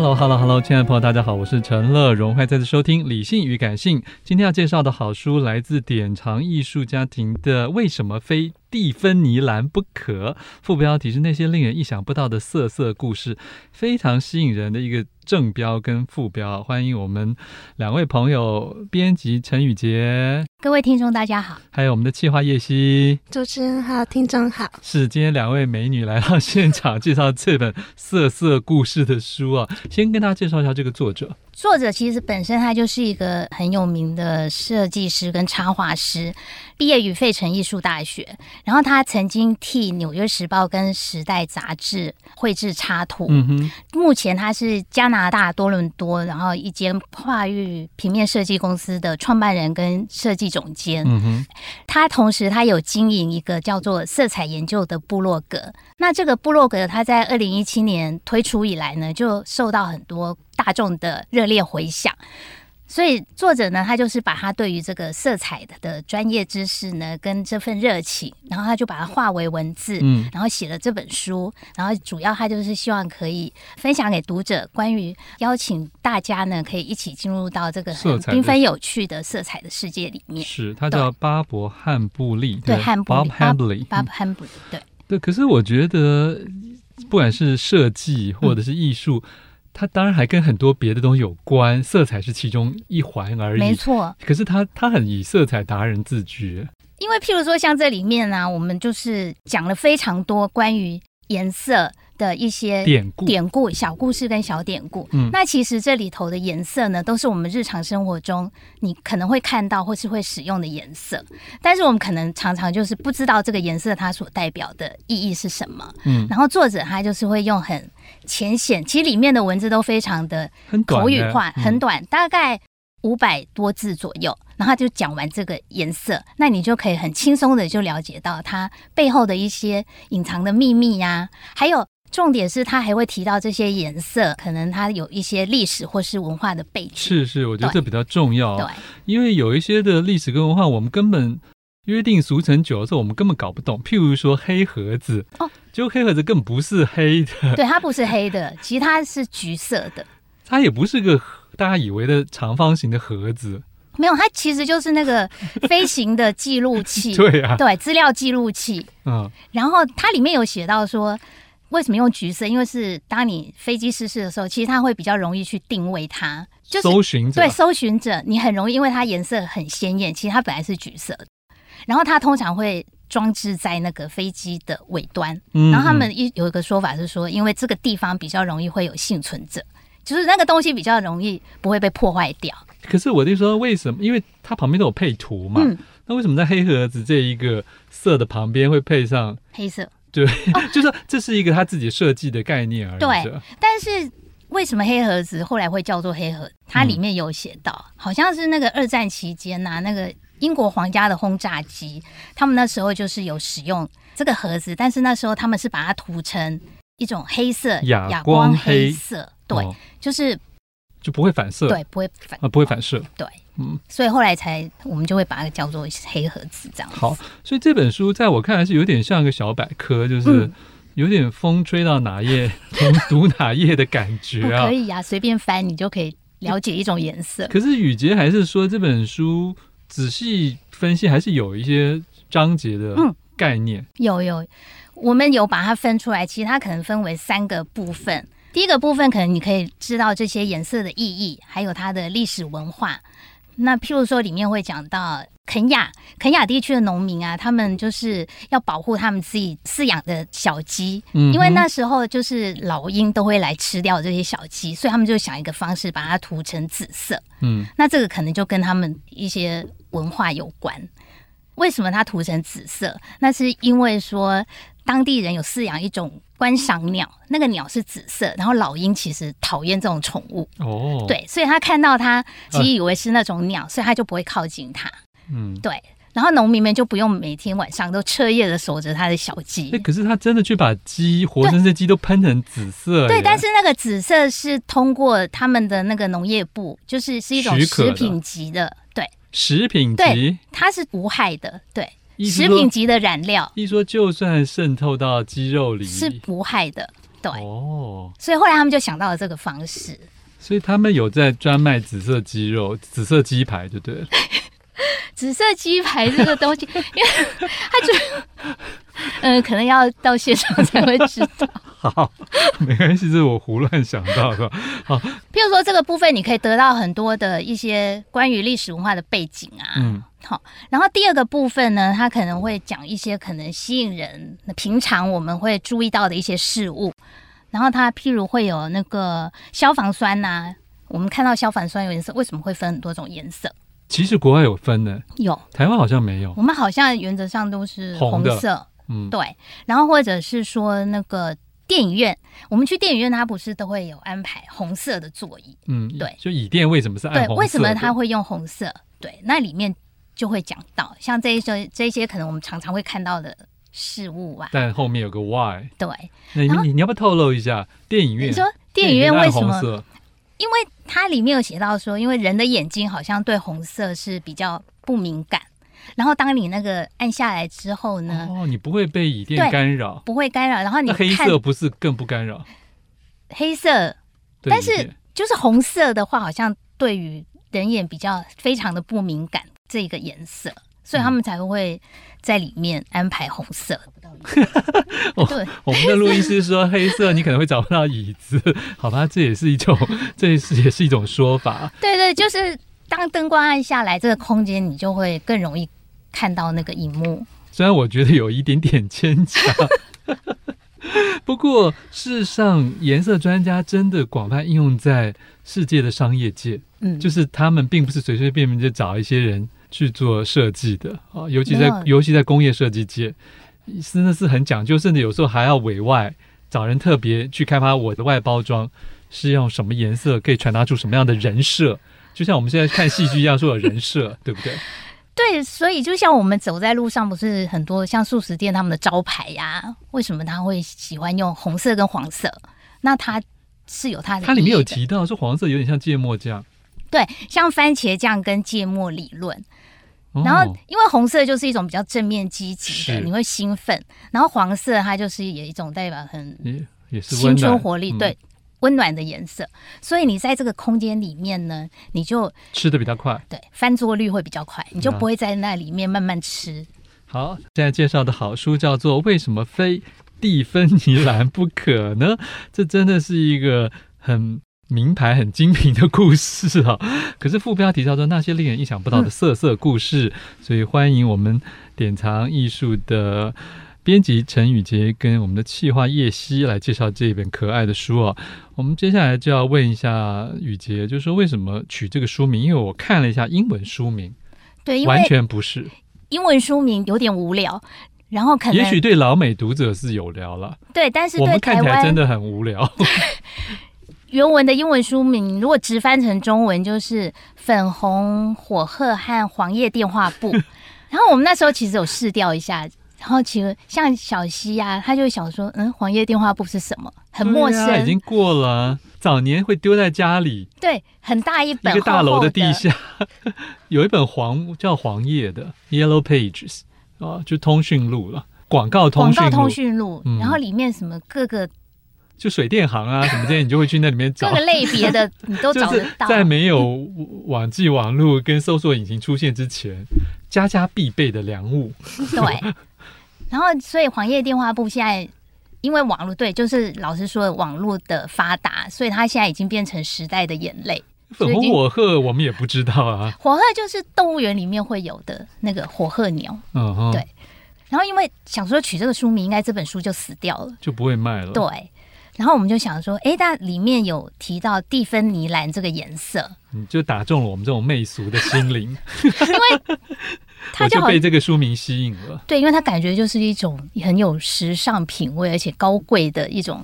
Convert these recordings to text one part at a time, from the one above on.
Hello，Hello，Hello，亲爱的朋友，大家好，我是陈乐荣，欢迎再次收听《理性与感性》。今天要介绍的好书来自典藏艺术家庭的《为什么非蒂芬尼蓝不可》，副标题是那些令人意想不到的色色故事，非常吸引人的一个。正标跟副标，欢迎我们两位朋友，编辑陈宇杰，各位听众大家好，还有我们的企划叶希，主持人好，听众好，是今天两位美女来到现场介绍这本色色故事的书啊，先跟大家介绍一下这个作者。作者其实本身他就是一个很有名的设计师跟插画师，毕业于费城艺术大学，然后他曾经替《纽约时报》跟《时代》杂志绘制插图。嗯哼，目前他是加拿大多伦多，然后一间跨域平面设计公司的创办人跟设计总监。嗯哼，他同时他有经营一个叫做“色彩研究”的部落格。那这个部落格他在二零一七年推出以来呢，就受到很多。大众的热烈回响，所以作者呢，他就是把他对于这个色彩的专业知识呢，跟这份热情，然后他就把它化为文字，嗯，然后写了这本书，然后主要他就是希望可以分享给读者，关于邀请大家呢，可以一起进入到这个很缤纷有趣的色彩的世界里面。是，他叫巴伯汉布利，对，汉布利，巴伯汉布利，对，对。可是我觉得，不管是设计或者是艺术。嗯它当然还跟很多别的东西有关，色彩是其中一环而已。没错，可是他他很以色彩达人自居。因为譬如说像这里面呢、啊，我们就是讲了非常多关于颜色的一些典故、典故、小故事跟小典故。嗯，那其实这里头的颜色呢，都是我们日常生活中你可能会看到或是会使用的颜色，但是我们可能常常就是不知道这个颜色它所代表的意义是什么。嗯，然后作者他就是会用很浅显，其实里面的文字都非常的口语化，很短，很短，大概五百多字左右，然后他就讲完这个颜色，那你就可以很轻松的就了解到它背后的一些隐藏的秘密呀，还有。重点是他还会提到这些颜色，可能它有一些历史或是文化的背景。是是，我觉得这比较重要。对，因为有一些的历史跟文化，我们根本约定俗成久的时候，我们根本搞不懂。譬如说黑盒子，哦，就黑盒子根本不是黑的。对，它不是黑的，其实它是橘色的。它也不是个大家以为的长方形的盒子。没有，它其实就是那个飞行的记录器。对啊，对，资料记录器。嗯，然后它里面有写到说。为什么用橘色？因为是当你飞机失事的时候，其实它会比较容易去定位它，就是搜寻者。对，搜寻者，你很容易，因为它颜色很鲜艳，其实它本来是橘色的。然后它通常会装置在那个飞机的尾端。嗯。然后他们一有一个说法是说，因为这个地方比较容易会有幸存者，就是那个东西比较容易不会被破坏掉。可是我就说，为什么？因为它旁边都有配图嘛。嗯。那为什么在黑盒子这一个色的旁边会配上黑色？对，就是这是一个他自己设计的概念而已。对，但是为什么黑盒子后来会叫做黑盒？它里面有写到，嗯、好像是那个二战期间呐、啊，那个英国皇家的轰炸机，他们那时候就是有使用这个盒子，但是那时候他们是把它涂成一种黑色，哑光黑色，对，哦、就是就不会反射，对，不会反啊，不会反射，对。嗯，所以后来才我们就会把它叫做黑盒子这样。好，所以这本书在我看来是有点像一个小百科，就是有点风吹到哪页 读哪页的感觉啊。可以呀、啊，随便翻你就可以了解一种颜色。可是雨杰还是说这本书仔细分析还是有一些章节的概念。嗯、有有，我们有把它分出来，其实它可能分为三个部分。第一个部分可能你可以知道这些颜色的意义，还有它的历史文化。那譬如说里面会讲到肯亚，肯亚地区的农民啊，他们就是要保护他们自己饲养的小鸡，嗯，因为那时候就是老鹰都会来吃掉这些小鸡，所以他们就想一个方式把它涂成紫色，嗯，那这个可能就跟他们一些文化有关。为什么它涂成紫色？那是因为说。当地人有饲养一种观赏鸟，那个鸟是紫色，然后老鹰其实讨厌这种宠物哦，对，所以他看到它，其实以为是那种鸟，啊、所以他就不会靠近它。嗯，对，然后农民们就不用每天晚上都彻夜的守着他的小鸡。哎，可是他真的去把鸡活生生鸡都喷成紫色？对，但是那个紫色是通过他们的那个农业部，就是是一种食品级的，对，食品级，它是无害的，对。食品级的染料，一说就算渗透到肌肉里是不害的，对哦。所以后来他们就想到了这个方式，所以他们有在专卖紫色鸡肉、紫色鸡排，对不对？紫色鸡排这个东西，因为他就嗯、呃，可能要到现场才会知道。好，没关系，这是我胡乱想到的。好，譬如说这个部分，你可以得到很多的一些关于历史文化的背景啊。嗯。好，然后第二个部分呢，它可能会讲一些可能吸引人、平常我们会注意到的一些事物。然后它譬如会有那个消防栓呐、啊，我们看到消防栓有颜色，为什么会分很多种颜色？其实国外有分的，有台湾好像没有。我们好像原则上都是红色，红嗯，对。然后或者是说那个电影院，我们去电影院，它不是都会有安排红色的座椅？嗯，对。就椅垫为什么是暗红为什么它会用红色？对，那里面。就会讲到像这一些这一些可能我们常常会看到的事物啊，但后面有个 why。对，那你你你要不要透露一下电影院？你说电影院为什么？因为它里面有写到说，因为人的眼睛好像对红色是比较不敏感，然后当你那个按下来之后呢，哦，你不会被椅垫干扰，不会干扰。然后你黑色不是更不干扰？黑色，但是就是红色的话，好像对于人眼比较非常的不敏感。这个颜色，所以他们才会在里面安排红色。对，我们的录音师说黑色你可能会找不到椅子，好吧，这也是一种，这也是也是一种说法。对对，就是当灯光暗下来，这个空间你就会更容易看到那个荧幕。虽然我觉得有一点点牵强，不过事实上，颜色专家真的广泛应用在世界的商业界。嗯，就是他们并不是随随便便就找一些人。去做设计的啊，尤其在尤其在工业设计界，真的是很讲究，甚至有时候还要委外找人特别去开发我的外包装是用什么颜色，可以传达出什么样的人设，就像我们现在看戏剧一样，说有人设，对不对？对，所以就像我们走在路上，不是很多像素食店他们的招牌呀、啊，为什么他会喜欢用红色跟黄色？那它是有它的，的，它里面有提到说黄色有点像芥末酱，对，像番茄酱跟芥末理论。然后，因为红色就是一种比较正面积极的，你会兴奋。然后黄色它就是有一种代表很也是青春活力，对，温暖的颜色。所以你在这个空间里面呢，你就吃的比较快，对，翻桌率会比较快，你就不会在那里面慢慢吃。好，现在介绍的好书叫做《为什么非蒂芬尼蓝不可呢》？这真的是一个很。名牌很精品的故事啊，可是副标题叫做那些令人意想不到的色色故事，嗯、所以欢迎我们典藏艺术的编辑陈宇杰跟我们的企划叶希来介绍这一本可爱的书啊。我们接下来就要问一下宇杰，就是说为什么取这个书名？因为我看了一下英文书名，对，完全不是英文书名有点无聊，然后可能也许对老美读者是有聊了，对，但是对我们看起来真的很无聊。原文的英文书名，如果直翻成中文，就是《粉红火鹤和黄叶电话簿》。然后我们那时候其实有试调一下，然后其实像小溪呀、啊，他就想说：“嗯，黄叶电话簿是什么？很陌生。啊”已经过了，早年会丢在家里。对，很大一本厚厚，一个大楼的地下 有一本黄叫黄页的 Yellow Pages 啊，就通讯录了。广告通讯广告通讯录，嗯然后里面什么各个就水电行啊什么这些，你就会去那里面找各个类别的，你都 找得到。在没有网际网络跟搜索引擎出现之前，家家必备的良物。对，然后所以黄页电话簿现在因为网络，对，就是老师说的网络的发达，所以它现在已经变成时代的眼泪。粉红火鹤我们也不知道啊，火鹤就是动物园里面会有的那个火鹤鸟。嗯哼，对。然后因为想说取这个书名，应该这本书就死掉了，就不会卖了。对。然后我们就想说，哎，但里面有提到蒂芬尼蓝这个颜色，你就打中了我们这种媚俗的心灵，因为他 就，就被这个书名吸引了。对，因为他感觉就是一种很有时尚品味，而且高贵的一种，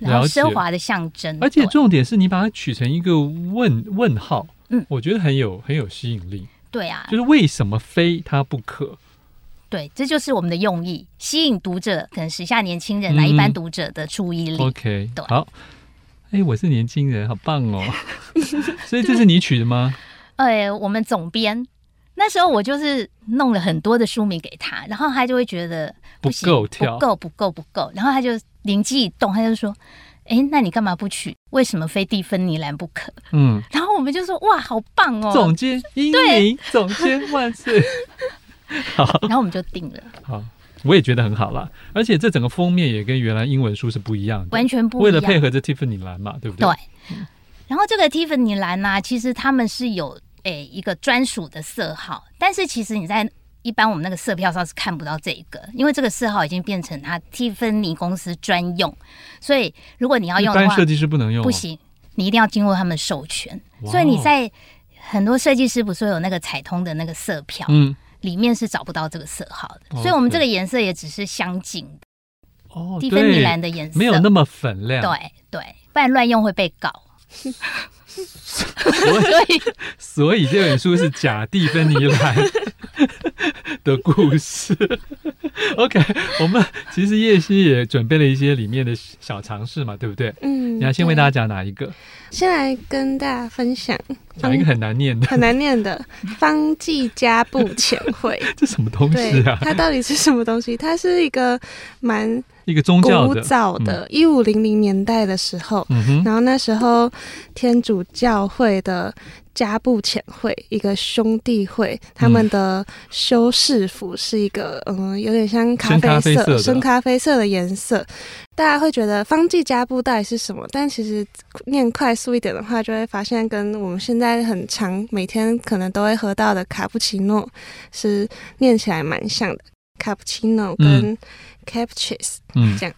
然后奢华的象征。而且重点是你把它取成一个问问号，嗯，我觉得很有很有吸引力。对啊，就是为什么非它不可？对，这就是我们的用意，吸引读者，可能时下年轻人来、一般读者的注意力。OK，对，好，哎，我是年轻人，好棒哦！所以这是你取的吗？哎，我们总编那时候我就是弄了很多的书名给他，然后他就会觉得不，不够跳，不够，不够，不够，然后他就灵机一动，他就说：“哎，那你干嘛不取？为什么非蒂芬尼蓝不可？”嗯，然后我们就说：“哇，好棒哦！”总监英明，总监万岁。好，然后我们就定了。好，我也觉得很好啦。而且这整个封面也跟原来英文书是不一样的，完全不一样。为了配合这蒂芬尼蓝嘛，对不对？对。然后这个蒂芬尼蓝呢、啊，其实他们是有诶、欸、一个专属的色号，但是其实你在一般我们那个色票上是看不到这一个，因为这个色号已经变成它蒂芬尼公司专用，所以如果你要用的话，一般设计师不能用、啊，不行，你一定要经过他们授权。所以你在很多设计师不是有那个彩通的那个色票，嗯。里面是找不到这个色号的，okay. 所以我们这个颜色也只是相近的。哦，蒂芬尼蓝的颜色没有那么粉亮。对对，不然乱用会被告。所以，所以这本书是假蒂芬尼蓝的故事。OK，我们其实叶希也准备了一些里面的小尝试嘛，对不对？嗯。你要先为大家讲哪一个？先来跟大家分享。哪一个很难念的？很难念的。方济家布遣会。这什么东西啊？它到底是什么东西？它是一个蛮一个宗教古早的，一五零零年代的时候，嗯，然后那时候天主教会的。家步前会一个兄弟会，他们的修饰服是一个嗯，嗯，有点像咖啡色、深咖啡色的颜色。大家会觉得方剂加布到底是什么？但其实念快速一点的话，就会发现跟我们现在很常每天可能都会喝到的卡布奇诺是念起来蛮像的。卡布奇诺跟 cappuccino 嗯，这样。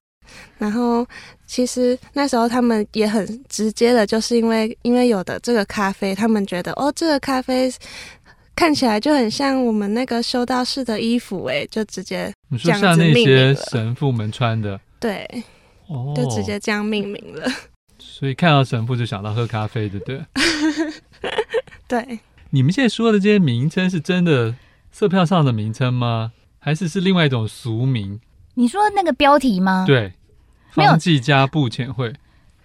然后，其实那时候他们也很直接的，就是因为因为有的这个咖啡，他们觉得哦，这个咖啡看起来就很像我们那个修道士的衣服，哎，就直接。你说像那些神父们穿的，对，哦，就直接这样命名了。所以看到神父就想到喝咖啡，对不对？对。你们现在说的这些名称是真的色票上的名称吗？还是是另外一种俗名？你说那个标题吗？对。方济家步前会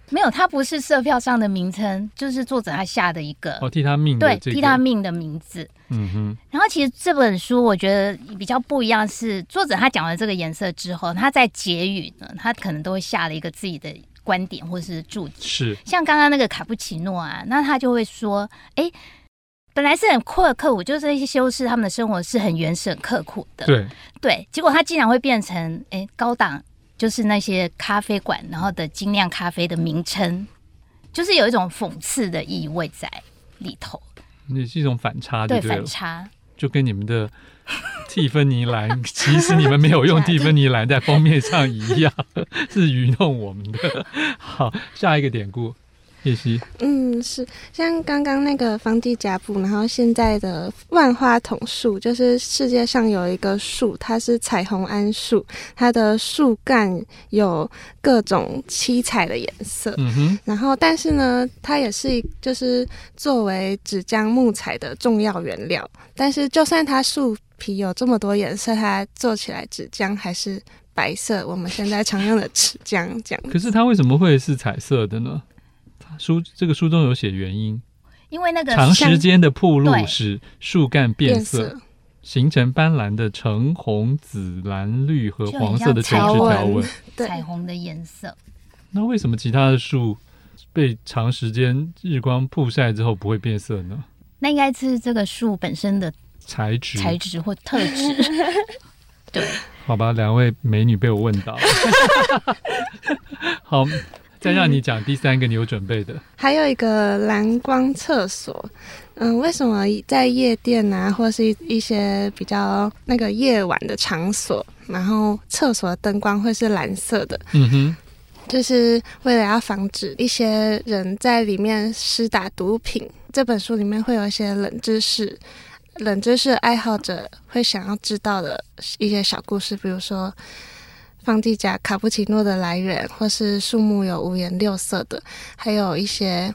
没有，它不是社票上的名称，就是作者他下的一个哦，替他命的、这个、对，替他命的名字。嗯哼。然后其实这本书我觉得比较不一样是，作者他讲了这个颜色之后，他在结语呢，他可能都会下了一个自己的观点或是注解。是。像刚刚那个卡布奇诺啊，那他就会说，哎，本来是很酷的刻苦，就是一些修士他们的生活是很原始、很刻苦的。对。对，结果他竟然会变成哎高档。就是那些咖啡馆，然后的精酿咖啡的名称，就是有一种讽刺的意味在里头。也是一种反差对，对，反差，就跟你们的蒂芬尼蓝，其实你们没有用蒂芬尼蓝在封面上一样，是愚弄我们的。好，下一个典故。嗯，是像刚刚那个方地甲布，然后现在的万花筒树，就是世界上有一个树，它是彩虹桉树，它的树干有各种七彩的颜色，嗯哼，然后但是呢，它也是就是作为纸浆木材的重要原料，但是就算它树皮有这么多颜色，它做起来纸浆还是白色，我们现在常用的纸浆这样。可是它为什么会是彩色的呢？书这个书中有写原因，因为那个长时间的曝露使树干变色，变色，形成斑斓的橙红紫蓝绿和黄色的垂直条纹，彩虹的颜色。那为什么其他的树被长时间日光曝晒之后不会变色呢？那应该是这个树本身的材质、材质或特质。对，好吧，两位美女被我问到。好，再让你讲第三个，你有准备的。还有一个蓝光厕所。嗯，为什么在夜店啊，或是一一些比较那个夜晚的场所，然后厕所的灯光会是蓝色的？嗯哼。就是为了要防止一些人在里面施打毒品。这本书里面会有一些冷知识，冷知识爱好者会想要知道的一些小故事，比如说方济甲卡布奇诺的来源，或是树木有五颜六色的，还有一些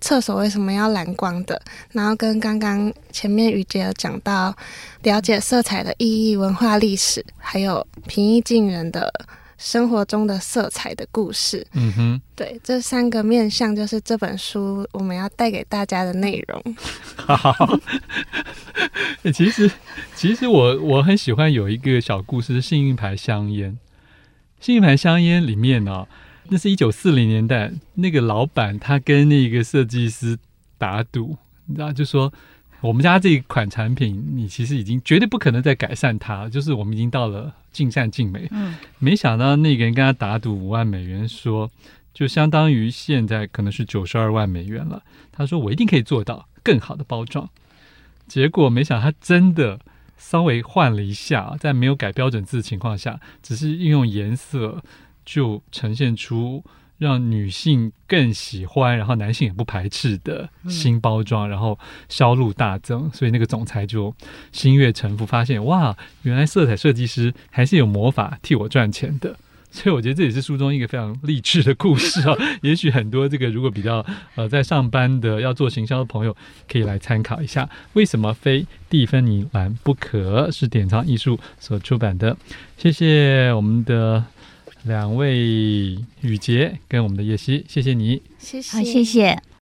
厕所为什么要蓝光的，然后跟刚刚前面雨杰有讲到了解色彩的意义、文化历史，还有平易近人的。生活中的色彩的故事，嗯哼，对，这三个面向就是这本书我们要带给大家的内容。好，其实其实我我很喜欢有一个小故事，是幸运牌香烟。幸运牌香烟里面呢、哦，那是一九四零年代那个老板他跟那个设计师打赌，你知道，就说。我们家这一款产品，你其实已经绝对不可能再改善它，就是我们已经到了尽善尽美。嗯，没想到那个人跟他打赌五万美元说，说就相当于现在可能是九十二万美元了。他说我一定可以做到更好的包装。结果没想到他真的稍微换了一下，在没有改标准字的情况下，只是运用颜色就呈现出。让女性更喜欢，然后男性也不排斥的新包装，嗯、然后销路大增，所以那个总裁就心悦诚服，发现哇，原来色彩设计师还是有魔法替我赚钱的。所以我觉得这也是书中一个非常励志的故事啊。也许很多这个如果比较呃在上班的要做行销的朋友可以来参考一下，为什么非蒂芬尼蓝不可？是典藏艺术所出版的。谢谢我们的。两位雨杰跟我们的叶希，谢谢你，谢谢，好，谢谢。